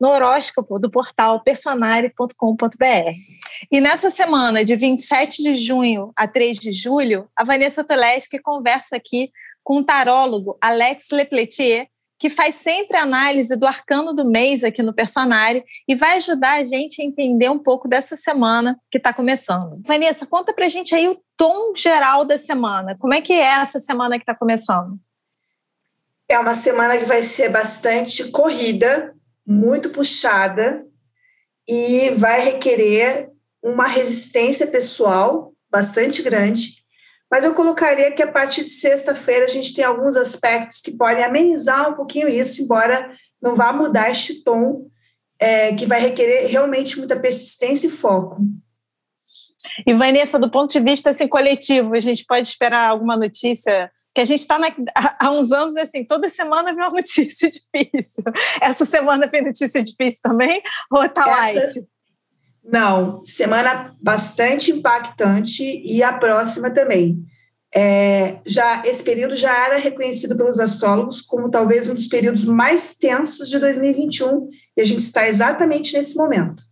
no horóscopo do portal personare.com.br. E nessa semana, de 27 de junho a 3 de julho, a Vanessa Toleski conversa aqui com o tarólogo Alex Lepletier, que faz sempre análise do arcano do mês aqui no Personare e vai ajudar a gente a entender um pouco dessa semana que está começando. Vanessa, conta pra gente aí o tom geral da semana. Como é que é essa semana que está começando? É uma semana que vai ser bastante corrida, muito puxada e vai requerer uma resistência pessoal bastante grande. Mas eu colocaria que a partir de sexta-feira a gente tem alguns aspectos que podem amenizar um pouquinho isso, embora não vá mudar este tom, é, que vai requerer realmente muita persistência e foco. E Vanessa, do ponto de vista assim, coletivo, a gente pode esperar alguma notícia que a gente está há uns anos assim, toda semana vem uma notícia difícil. Essa semana vem notícia difícil também? Ou tá light? Não, semana bastante impactante e a próxima também. É, já esse período já era reconhecido pelos astrólogos como talvez um dos períodos mais tensos de 2021 e a gente está exatamente nesse momento.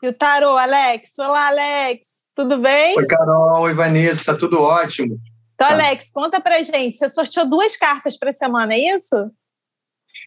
E o tarô, Alex? Olá, Alex, tudo bem? Oi, Carol, oi, Vanessa, tudo ótimo. Então, tá. Alex, conta pra gente. Você sorteou duas cartas para a semana, é isso?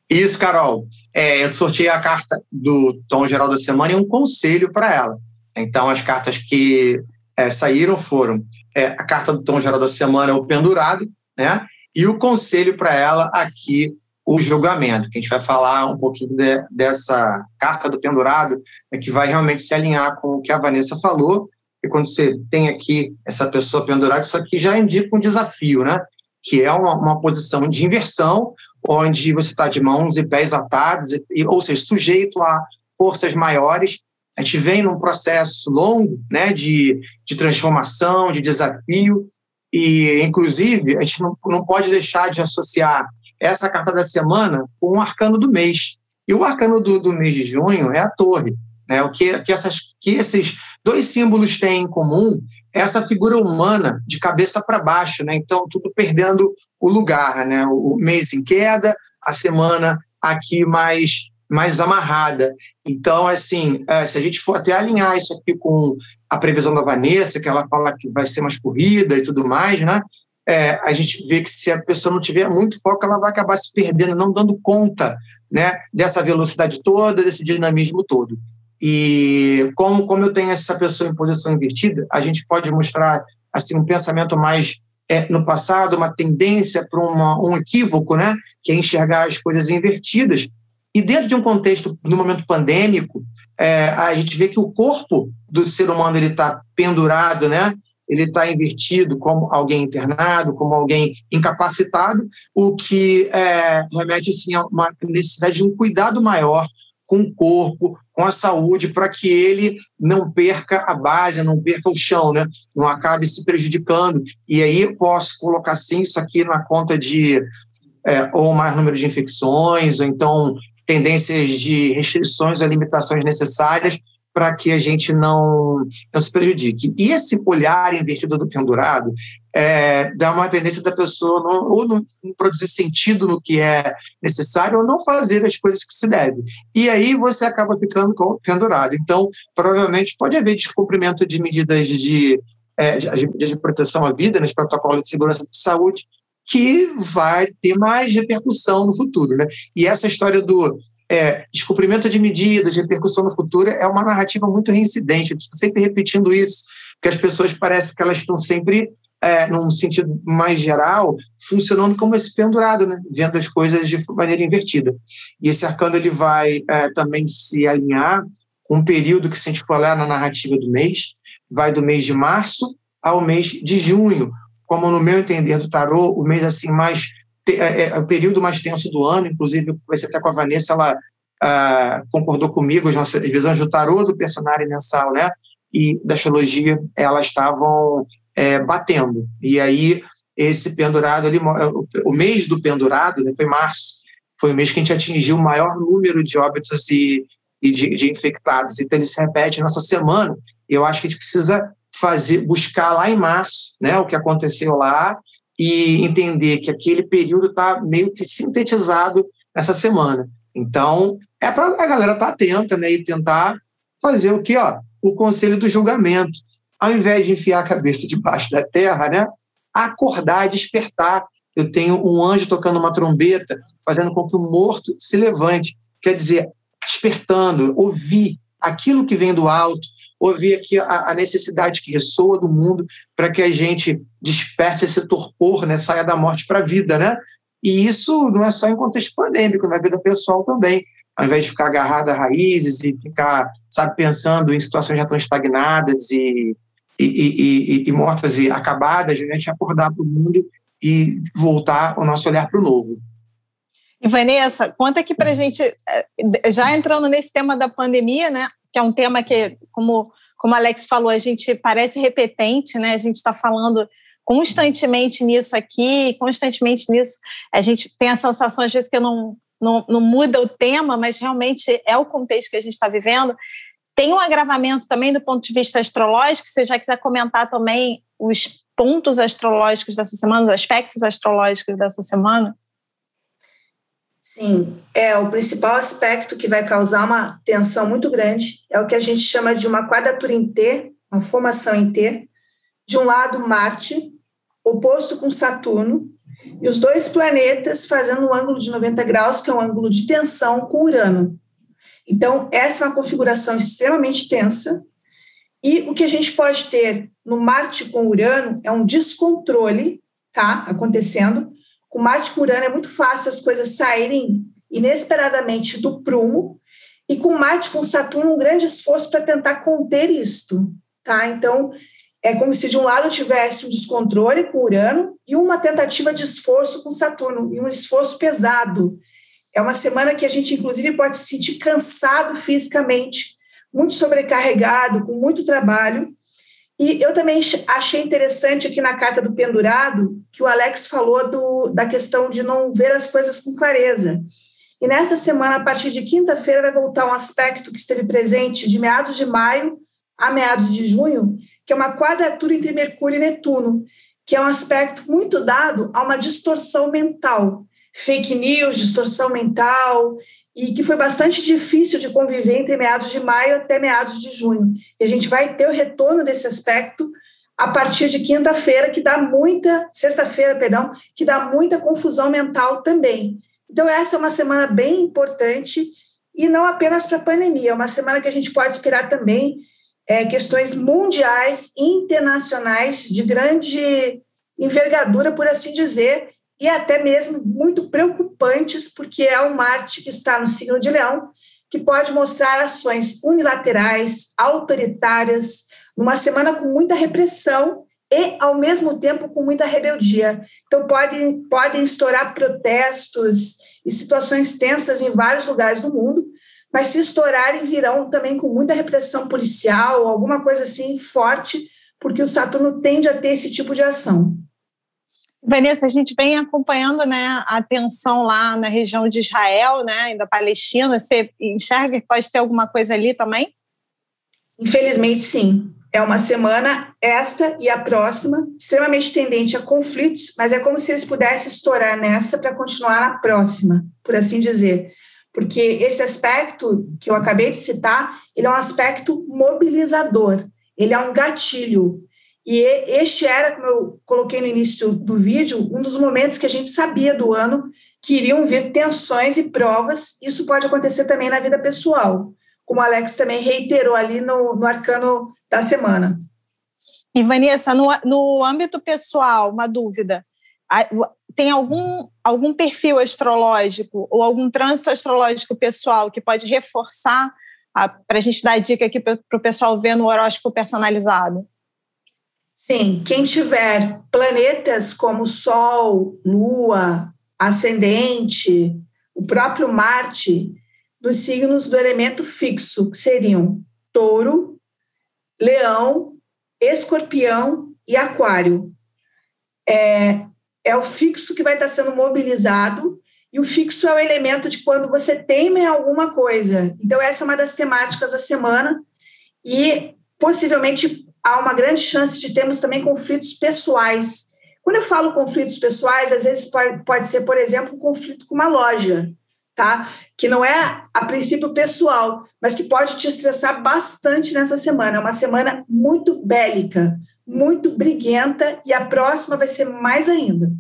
Isso, Carol. É, eu sorteei a carta do tom geral da semana e um conselho para ela. Então, as cartas que é, saíram foram é, a carta do tom geral da semana, o pendurado, né? E o conselho para ela aqui, o julgamento, que a gente vai falar um pouquinho de, dessa carta do pendurado, né, que vai realmente se alinhar com o que a Vanessa falou, e quando você tem aqui essa pessoa pendurada, isso aqui já indica um desafio, né? Que é uma, uma posição de inversão, onde você está de mãos e pés atados, e, ou seja, sujeito a forças maiores. A gente vem num processo longo, né, de, de transformação, de desafio, e, inclusive, a gente não, não pode deixar de associar essa carta da semana com o arcano do mês. E o arcano do, do mês de junho é a torre. Né? O que, que, essas, que esses dois símbolos têm em comum essa figura humana de cabeça para baixo, né? então tudo perdendo o lugar. Né? O mês em queda, a semana aqui mais mais amarrada. Então, assim, é, se a gente for até alinhar isso aqui com a previsão da Vanessa, que ela fala que vai ser mais corrida e tudo mais, né? É, a gente vê que se a pessoa não tiver muito foco, ela vai acabar se perdendo, não dando conta né, dessa velocidade toda, desse dinamismo todo. E como, como eu tenho essa pessoa em posição invertida, a gente pode mostrar assim um pensamento mais é, no passado, uma tendência para um equívoco, né, que é enxergar as coisas invertidas. E dentro de um contexto, no momento pandêmico, é, a gente vê que o corpo do ser humano está pendurado, né? Ele está invertido como alguém internado, como alguém incapacitado, o que é, remete assim, a uma necessidade de um cuidado maior com o corpo, com a saúde, para que ele não perca a base, não perca o chão, né? não acabe se prejudicando. E aí posso colocar sim isso aqui na conta de é, ou mais número de infecções, ou então tendências de restrições ou limitações necessárias para que a gente não, não se prejudique. E esse olhar invertido do pendurado é, dá uma tendência da pessoa não, ou não, produzir sentido no que é necessário ou não fazer as coisas que se deve. E aí você acaba ficando pendurado. Então, provavelmente pode haver descumprimento de medidas de, é, de, de proteção à vida, nos protocolos de segurança de saúde, que vai ter mais repercussão no futuro. Né? E essa história do é, descumprimento de medidas, repercussão no futuro, é uma narrativa muito reincidente. Eu sempre repetindo isso, porque as pessoas parecem que elas estão sempre, é, num sentido mais geral, funcionando como esse pendurado, né? vendo as coisas de maneira invertida. E esse arcano ele vai é, também se alinhar com um período que, se a gente for olhar na narrativa do mês, vai do mês de março ao mês de junho, como no meu entender do tarô, o mês assim mais é, é, é, o período mais tenso do ano, inclusive ser até com a Vanessa, ela ah, concordou comigo, as nossas visões do tarô, do personagem mensal, né, e da astrologia, elas estavam é, batendo. E aí, esse pendurado, ele, o mês do pendurado, né, foi março, foi o mês que a gente atingiu o maior número de óbitos e, e de, de, infectados. Então, ele se repete nessa semana. Eu acho que a gente precisa fazer, buscar lá em março, né, o que aconteceu lá, e entender que aquele período está meio que sintetizado essa semana. Então, é para a galera estar tá atenta né, e tentar fazer o que? Ó, o conselho do julgamento. Ao invés de enfiar a cabeça debaixo da terra, né, acordar, despertar. Eu tenho um anjo tocando uma trombeta, fazendo com que o morto se levante. Quer dizer, despertando, ouvir aquilo que vem do alto, ouvir aqui a, a necessidade que ressoa do mundo para que a gente desperte esse torpor, né, saia da morte para a vida, né? E isso não é só em contexto pandêmico, na vida pessoal também. Ao invés de ficar agarrado a raízes e ficar, sabe, pensando em situações já tão estagnadas e, e, e, e mortas e acabadas, a gente acordar para o mundo e voltar o nosso olhar para o novo. E Vanessa, conta aqui para a gente, eh, já entrando nesse tema da pandemia, né? que é um tema que, como, como Alex falou, a gente parece repetente, né? A gente está falando constantemente nisso aqui, constantemente nisso. A gente tem a sensação, às vezes, que não, não, não muda o tema, mas realmente é o contexto que a gente está vivendo. Tem um agravamento também do ponto de vista astrológico, se você já quiser comentar também os pontos astrológicos dessa semana, os aspectos astrológicos dessa semana. Sim, é o principal aspecto que vai causar uma tensão muito grande é o que a gente chama de uma quadratura em T, uma formação em T. De um lado, Marte, oposto com Saturno, e os dois planetas fazendo um ângulo de 90 graus, que é um ângulo de tensão com Urano. Então, essa é uma configuração extremamente tensa. E o que a gente pode ter no Marte com Urano é um descontrole, tá? Acontecendo, com Marte com Urano é muito fácil as coisas saírem inesperadamente do prumo, e com Marte com Saturno um grande esforço para tentar conter isto, tá? Então, é como se de um lado tivesse um descontrole com Urano e uma tentativa de esforço com Saturno, e um esforço pesado. É uma semana que a gente, inclusive, pode se sentir cansado fisicamente, muito sobrecarregado, com muito trabalho, e eu também achei interessante aqui na carta do pendurado que o Alex falou do, da questão de não ver as coisas com clareza. E nessa semana, a partir de quinta-feira, vai voltar um aspecto que esteve presente de meados de maio a meados de junho, que é uma quadratura entre Mercúrio e Netuno, que é um aspecto muito dado a uma distorção mental. Fake news, distorção mental, e que foi bastante difícil de conviver entre meados de maio até meados de junho. E a gente vai ter o retorno desse aspecto a partir de quinta-feira, que dá muita, sexta-feira, perdão, que dá muita confusão mental também. Então, essa é uma semana bem importante e não apenas para a pandemia, é uma semana que a gente pode esperar também é, questões mundiais, internacionais, de grande envergadura, por assim dizer, e até mesmo muito preocupantes, porque é um Marte que está no signo de Leão, que pode mostrar ações unilaterais, autoritárias, numa semana com muita repressão e, ao mesmo tempo, com muita rebeldia. Então, podem, podem estourar protestos e situações tensas em vários lugares do mundo, mas se estourarem, virão também com muita repressão policial, alguma coisa assim forte, porque o Saturno tende a ter esse tipo de ação. Vanessa, a gente vem acompanhando né, a tensão lá na região de Israel, né, da Palestina. Você enxerga que pode ter alguma coisa ali também? Infelizmente, sim. É uma semana, esta e a próxima, extremamente tendente a conflitos, mas é como se eles pudessem estourar nessa para continuar na próxima, por assim dizer. Porque esse aspecto que eu acabei de citar, ele é um aspecto mobilizador, ele é um gatilho, e este era, como eu coloquei no início do vídeo, um dos momentos que a gente sabia do ano que iriam vir tensões e provas. Isso pode acontecer também na vida pessoal, como o Alex também reiterou ali no, no arcano da semana. E, Vanessa, no, no âmbito pessoal, uma dúvida. Tem algum, algum perfil astrológico ou algum trânsito astrológico pessoal que pode reforçar para a gente dar dica aqui para o pessoal ver no horóscopo personalizado? Sim, quem tiver planetas como Sol, Lua, Ascendente, o próprio Marte, nos signos do elemento fixo, que seriam Touro, Leão, Escorpião e Aquário. É, é o fixo que vai estar sendo mobilizado e o fixo é o elemento de quando você teima em alguma coisa. Então, essa é uma das temáticas da semana e possivelmente há uma grande chance de termos também conflitos pessoais. Quando eu falo conflitos pessoais, às vezes pode, pode ser, por exemplo, um conflito com uma loja, tá? Que não é a princípio pessoal, mas que pode te estressar bastante nessa semana. É uma semana muito bélica, muito briguenta e a próxima vai ser mais ainda.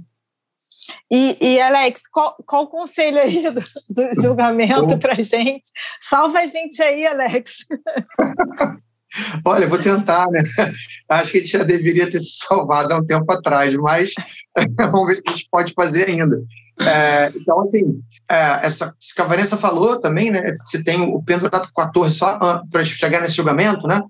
E, e Alex, qual, qual o conselho aí do, do julgamento para gente? Salva a gente aí, Alex. Olha, vou tentar, né? Acho que a gente já deveria ter se salvado há um tempo atrás, mas vamos ver o que a gente pode fazer ainda. É, então, assim, é, essa, isso que a Vanessa falou também, né? Se tem o pendurado 14 só ah, para chegar nesse julgamento, né?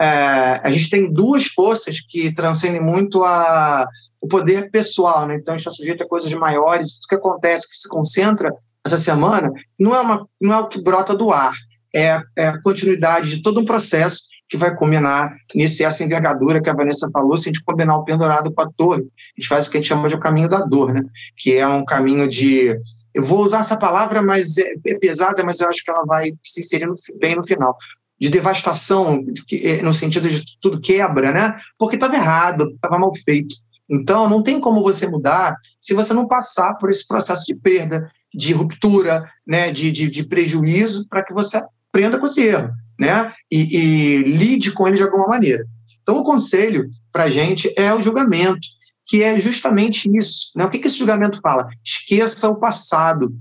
É, a gente tem duas forças que transcendem muito a, o poder pessoal, né? Então, está sujeito a coisas maiores. Tudo que acontece, que se concentra essa semana, não é, uma, não é o que brota do ar, é, é a continuidade de todo um processo que vai combinar nesse essa envergadura que a Vanessa falou, se a gente combinar o pendurado com a torre, a gente faz o que a gente chama de o caminho da dor, né? Que é um caminho de eu vou usar essa palavra, mas é, é pesada, mas eu acho que ela vai se inserir no, bem no final. De devastação, de, é, no sentido de tudo quebra, né? Porque estava errado, estava mal feito. Então, não tem como você mudar se você não passar por esse processo de perda, de ruptura, né, de, de, de prejuízo, para que você aprenda com esse erro né? E, e lide com ele de alguma maneira. Então, o conselho para a gente é o julgamento, que é justamente isso. Né? O que, que esse julgamento fala? Esqueça o passado.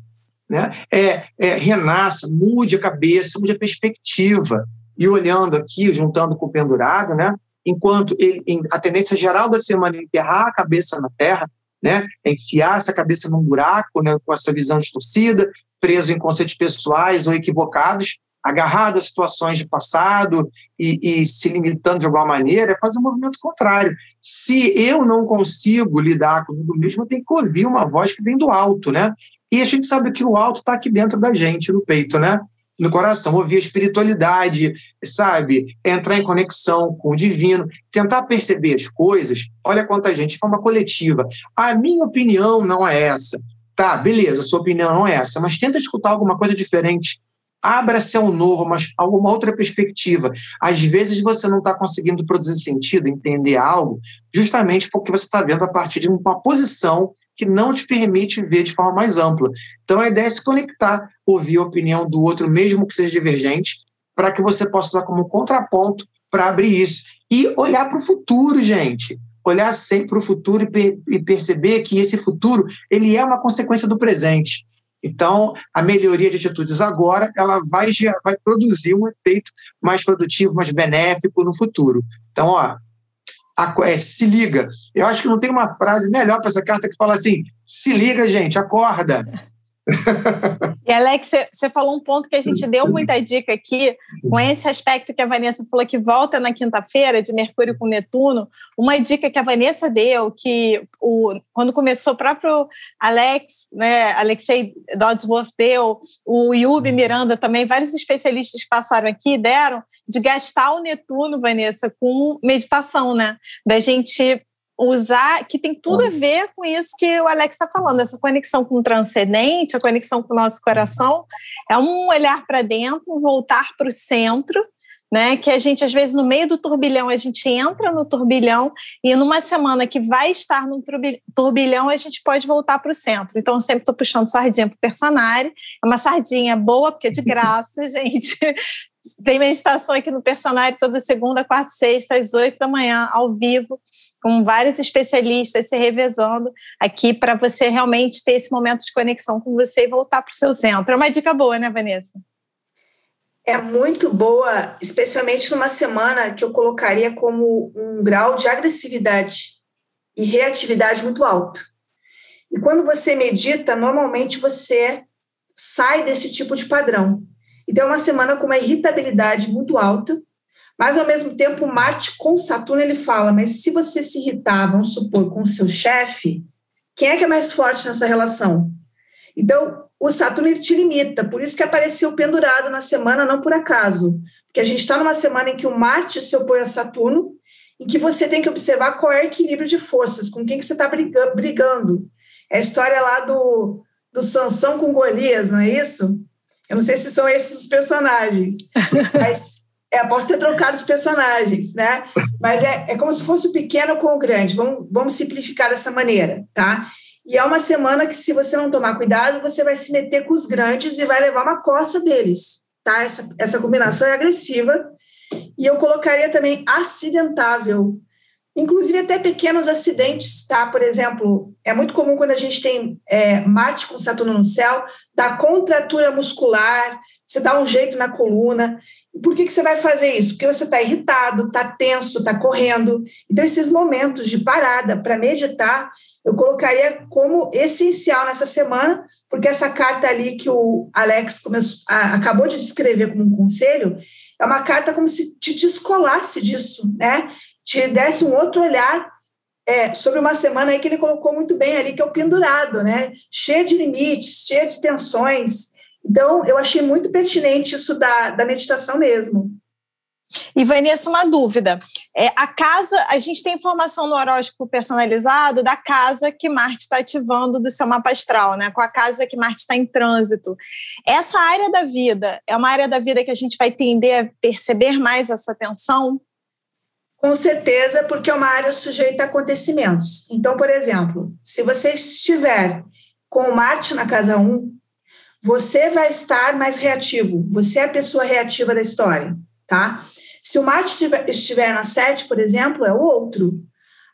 Né? É, é, renasça, mude a cabeça, mude a perspectiva. E olhando aqui, juntando com o pendurado, né? enquanto ele, a tendência geral da semana é enterrar a cabeça na terra, né? é enfiar essa cabeça num buraco né? com essa visão distorcida, preso em conceitos pessoais ou equivocados, agarrado a situações de passado e, e, se limitando de alguma maneira, é fazer um movimento contrário. Se eu não consigo lidar comigo mesmo, eu tenho que ouvir uma voz que vem do alto, né? E a gente sabe que o alto está aqui dentro da gente, no peito, né? No coração, ouvir a espiritualidade, sabe? Entrar em conexão com o divino, tentar perceber as coisas. Olha quanta gente, de forma coletiva. A minha opinião não é essa. Tá, beleza, sua opinião não é essa, mas tenta escutar alguma coisa diferente abra-se ao novo, mas alguma outra perspectiva. Às vezes você não está conseguindo produzir sentido, entender algo, justamente porque você está vendo a partir de uma posição que não te permite ver de forma mais ampla. Então a ideia é se conectar, ouvir a opinião do outro, mesmo que seja divergente, para que você possa usar como contraponto para abrir isso. E olhar para o futuro, gente. Olhar sempre para o futuro e, per e perceber que esse futuro ele é uma consequência do presente. Então, a melhoria de atitudes agora, ela vai, vai produzir um efeito mais produtivo, mais benéfico no futuro. Então, ó, a, é, se liga. Eu acho que não tem uma frase melhor para essa carta que fala assim: se liga, gente, acorda. E Alex, você falou um ponto que a gente deu muita dica aqui, com esse aspecto que a Vanessa falou que volta na quinta-feira de Mercúrio com Netuno. Uma dica que a Vanessa deu, que o, quando começou o próprio Alex, né, Alexei Dodsworth deu, o Yubi Miranda também, vários especialistas que passaram aqui deram, de gastar o Netuno, Vanessa, com meditação, né? Da gente usar, que tem tudo a ver com isso que o Alex está falando, essa conexão com o transcendente, a conexão com o nosso coração, é um olhar para dentro, voltar para o centro, né? Que a gente, às vezes, no meio do turbilhão, a gente entra no turbilhão e numa semana que vai estar no turbilhão, a gente pode voltar para o centro. Então, eu sempre estou puxando sardinha para o personagem. É uma sardinha boa, porque é de graça, gente. Tem meditação aqui no personagem toda segunda, quarta e sexta, às oito da manhã, ao vivo com vários especialistas se revezando aqui para você realmente ter esse momento de conexão com você e voltar para o seu centro. É uma dica boa, né, Vanessa? É muito boa, especialmente numa semana que eu colocaria como um grau de agressividade e reatividade muito alto. E quando você medita, normalmente você sai desse tipo de padrão. Então, é uma semana com uma irritabilidade muito alta, mas, ao mesmo tempo, Marte com Saturno, ele fala, mas se você se irritar, vamos supor, com o seu chefe, quem é que é mais forte nessa relação? Então, o Saturno ele te limita, por isso que apareceu pendurado na semana, não por acaso, porque a gente está numa semana em que o Marte se opõe a Saturno em que você tem que observar qual é o equilíbrio de forças, com quem que você está brigando. É a história lá do, do Sansão com Golias, não é isso? Eu não sei se são esses os personagens, mas é, posso ter trocado os personagens, né? Mas é, é como se fosse o pequeno com o grande. Vamos, vamos simplificar dessa maneira, tá? E é uma semana que, se você não tomar cuidado, você vai se meter com os grandes e vai levar uma coça deles, tá? Essa, essa combinação é agressiva. E eu colocaria também acidentável, inclusive até pequenos acidentes, tá? Por exemplo, é muito comum quando a gente tem é, Marte com Saturno no céu, dá contratura muscular, você dá um jeito na coluna. Por que, que você vai fazer isso? Porque você está irritado, está tenso, está correndo. Então, esses momentos de parada para meditar, eu colocaria como essencial nessa semana, porque essa carta ali que o Alex começou, a, acabou de descrever como um conselho, é uma carta como se te descolasse disso, né? Te desse um outro olhar é, sobre uma semana aí que ele colocou muito bem ali, que é o pendurado, né? Cheio de limites, cheio de tensões. Então, eu achei muito pertinente isso da, da meditação mesmo. E Vanessa, uma dúvida. É, a casa, a gente tem informação no horóscopo personalizado da casa que Marte está ativando do seu mapa astral, né? Com a casa que Marte está em trânsito. Essa área da vida é uma área da vida que a gente vai tender a perceber mais essa tensão? Com certeza, porque é uma área sujeita a acontecimentos. Então, por exemplo, se você estiver com Marte na casa 1, você vai estar mais reativo. Você é a pessoa reativa da história, tá? Se o Marte estiver na 7, por exemplo, é o outro.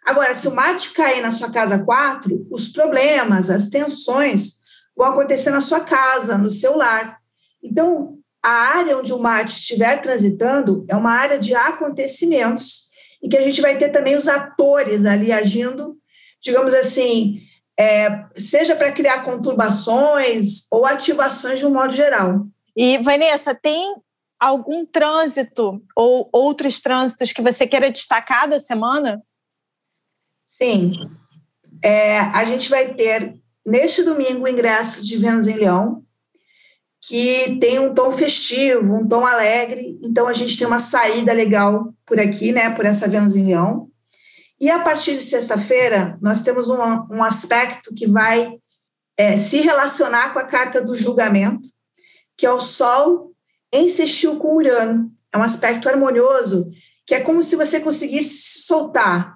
Agora, se o Marte cair na sua casa 4, os problemas, as tensões vão acontecer na sua casa, no seu lar. Então, a área onde o Marte estiver transitando é uma área de acontecimentos e que a gente vai ter também os atores ali agindo, digamos assim, é, seja para criar conturbações ou ativações de um modo geral. E, Vanessa, tem algum trânsito ou outros trânsitos que você queira destacar da semana? Sim. É, a gente vai ter, neste domingo, o ingresso de Vênus em Leão, que tem um tom festivo, um tom alegre. Então a gente tem uma saída legal por aqui, né? Por essa Vênus em Leão. E a partir de sexta-feira nós temos um, um aspecto que vai é, se relacionar com a carta do julgamento, que é o Sol em sextil com Urano. É um aspecto harmonioso, que é como se você conseguisse soltar.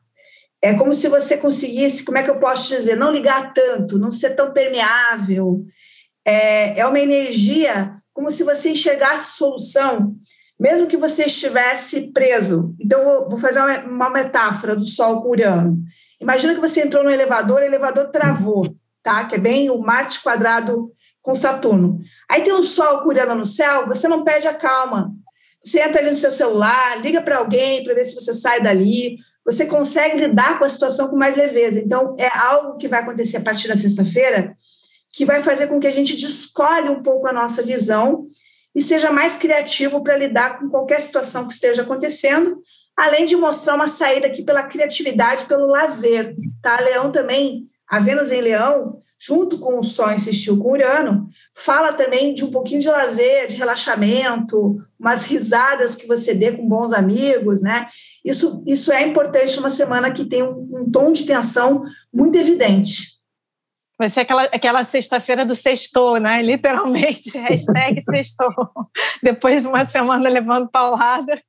É como se você conseguisse, como é que eu posso dizer, não ligar tanto, não ser tão permeável, é, é uma energia como se você enxergasse solução, mesmo que você estivesse preso. Então, vou, fazer uma, metáfora do Sol com Urano. Imagina que você entrou no elevador, o elevador travou, tá? Que é bem o Marte quadrado com Saturno. Aí tem o Sol com Urano no céu, você não perde a calma. Você entra ali no seu celular, liga para alguém para ver se você sai dali. Você consegue lidar com a situação com mais leveza. Então, é algo que vai acontecer a partir da sexta-feira que vai fazer com que a gente descolhe um pouco a nossa visão e seja mais criativo para lidar com qualquer situação que esteja acontecendo, além de mostrar uma saída aqui pela criatividade, pelo lazer. Tá? Leão também, a Vênus em Leão, junto com o Sol insistiu com Urano, fala também de um pouquinho de lazer, de relaxamento, umas risadas que você dê com bons amigos, né? Isso, isso é importante numa semana que tem um, um tom de tensão muito evidente. Vai ser aquela, aquela sexta-feira do sextou, né? Literalmente, hashtag sextou. Depois de uma semana levando paulada.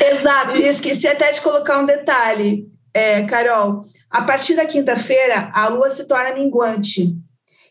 Exato, e esqueci até de colocar um detalhe, é, Carol. A partir da quinta-feira, a lua se torna minguante.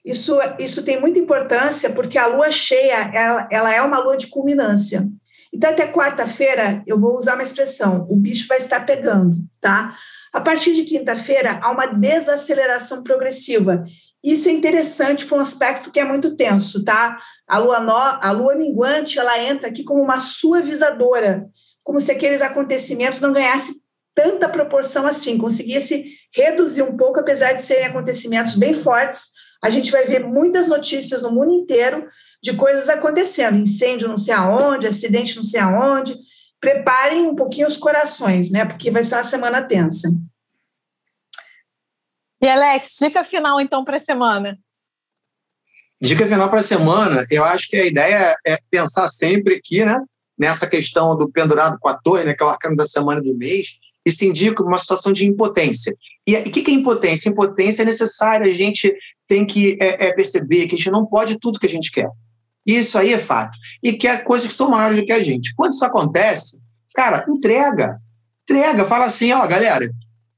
Isso, isso tem muita importância porque a lua cheia ela, ela é uma lua de culminância. Então, até quarta-feira, eu vou usar uma expressão: o bicho vai estar pegando, tá? A partir de quinta-feira, há uma desaceleração progressiva. Isso é interessante para um aspecto que é muito tenso, tá? A lua, no, a lua minguante, ela entra aqui como uma suavizadora, como se aqueles acontecimentos não ganhassem tanta proporção assim, conseguisse reduzir um pouco, apesar de serem acontecimentos bem fortes. A gente vai ver muitas notícias no mundo inteiro de coisas acontecendo, incêndio não sei aonde, acidente não sei aonde, preparem um pouquinho os corações, né? Porque vai ser uma semana tensa. E Alex, dica final então para a semana. Dica final para a semana, eu acho que a ideia é pensar sempre aqui, né? nessa questão do pendurado com a torre, né, que é o arcano da semana e do mês, isso indica uma situação de impotência. E o que é impotência? Impotência é necessária, a gente tem que é, é perceber que a gente não pode tudo que a gente quer. Isso aí é fato. E que é coisas que são maiores do que a gente. Quando isso acontece, cara, entrega. Entrega, fala assim, ó, galera,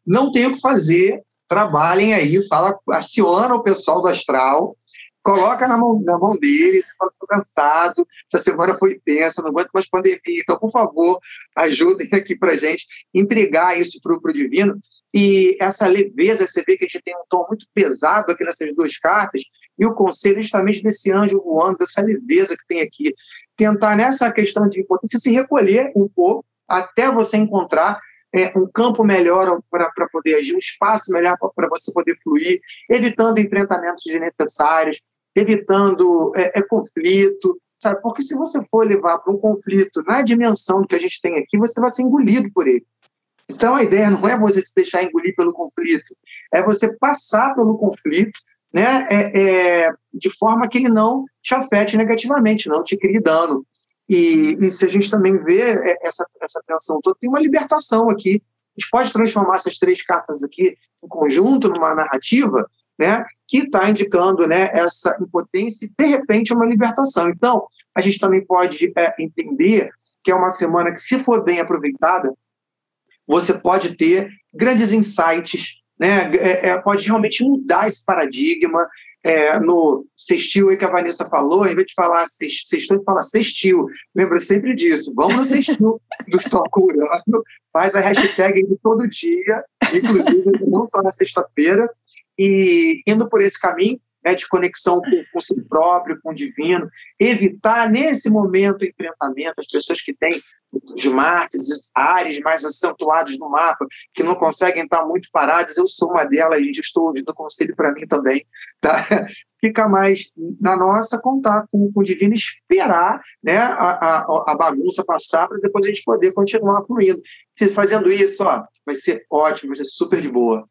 não tem o que fazer, trabalhem aí, fala, aciona o pessoal do Astral, coloca na mão, na mão deles, fala, estou cansado, essa semana foi tensa, não aguento mais pandemia, então, por favor, ajudem aqui para gente entregar isso para o divino. E essa leveza, você vê que a gente tem um tom muito pesado aqui nessas duas cartas, e o conselho justamente desse anjo voando, dessa leveza que tem aqui. Tentar nessa questão de impotência se recolher um pouco até você encontrar é, um campo melhor para poder agir, um espaço melhor para você poder fluir, evitando enfrentamentos desnecessários, evitando é, é, conflito, sabe? Porque se você for levar para um conflito na dimensão que a gente tem aqui, você vai ser engolido por ele. Então a ideia não é você se deixar engolir pelo conflito, é você passar pelo conflito né, é, é, de forma que ele não te afete negativamente, não te crie dano. E, e, se a gente também vê é, essa, essa tensão toda, tem uma libertação aqui. A gente pode transformar essas três cartas aqui em conjunto, numa narrativa, né, que está indicando né, essa impotência e, de repente, uma libertação. Então, a gente também pode é, entender que é uma semana que, se for bem aproveitada, você pode ter grandes insights, né, é, é, pode realmente mudar esse paradigma, é, no sextil aí que a Vanessa falou, em vez de falar sextil, fala sextil. Lembra sempre disso. Vamos no sextil do Sol Curando, faz a hashtag de todo dia, inclusive não só na sexta-feira, e indo por esse caminho, né, de conexão com, com si próprio, com o divino, evitar nesse momento o enfrentamento, as pessoas que têm os Martes, os Ares mais acentuados no mapa, que não conseguem estar muito parados, eu sou uma delas, gente, estou ouvindo conselho para mim também, tá? Fica mais na nossa contato com, com o divino, esperar né, a, a, a bagunça passar para depois a gente poder continuar fluindo. Fazendo isso, ó, vai ser ótimo, vai ser super de boa.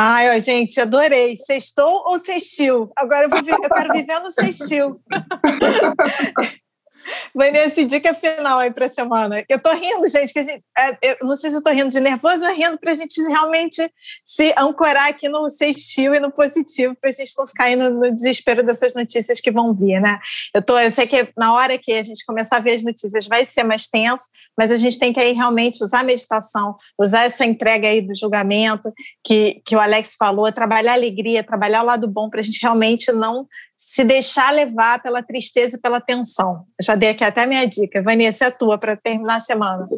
Ai, gente, adorei. Sextou ou sextil? Agora eu, vou, eu quero viver no sextil. Vanessa, dica final aí para a semana. Eu tô rindo, gente, que gente, é, eu não sei se eu tô rindo de nervoso ou rindo para a gente realmente se ancorar aqui no sextil e no positivo, para a gente não ficar aí no, no, desespero dessas notícias que vão vir, né? Eu, tô, eu sei que na hora que a gente começar a ver as notícias vai ser mais tenso, mas a gente tem que aí realmente usar a meditação, usar essa entrega aí do julgamento que, que o Alex falou, trabalhar a alegria, trabalhar o lado bom para a gente realmente não se deixar levar pela tristeza e pela tensão. Já dei aqui até a minha dica. Vanessa, é a tua para terminar a semana.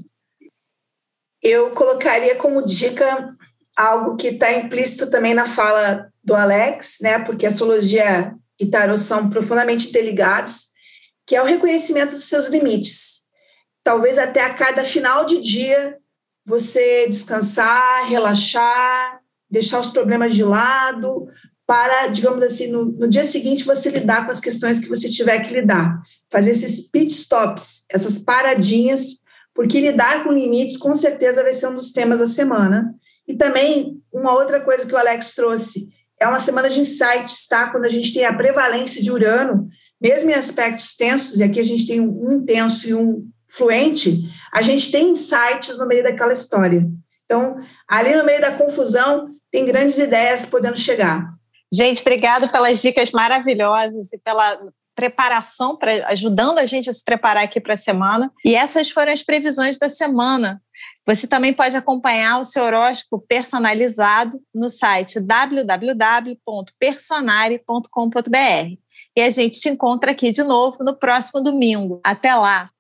Eu colocaria como dica algo que está implícito também na fala do Alex, né? Porque astrologia e tarot são profundamente interligados, que é o reconhecimento dos seus limites. Talvez até a cada final de dia você descansar, relaxar, deixar os problemas de lado, para, digamos assim, no, no, dia seguinte você lidar com as questões que você tiver que lidar. Fazer esses pit stops, essas paradinhas, porque lidar com limites com certeza vai ser um dos temas da semana. E também, uma outra coisa que o Alex trouxe, é uma semana de insights, tá? Quando a gente tem a prevalência de Urano, mesmo em aspectos tensos, e aqui a gente tem um intenso e um fluente, a gente tem insights no meio daquela história. Então, ali no meio da confusão, tem grandes ideias podendo chegar. Gente, obrigada pelas dicas maravilhosas e pela preparação, para ajudando a gente a se preparar aqui para a semana. E essas foram as previsões da semana. Você também pode acompanhar o seu horóscopo personalizado no site www.personare.com.br. E a gente te encontra aqui de novo no próximo domingo. Até lá!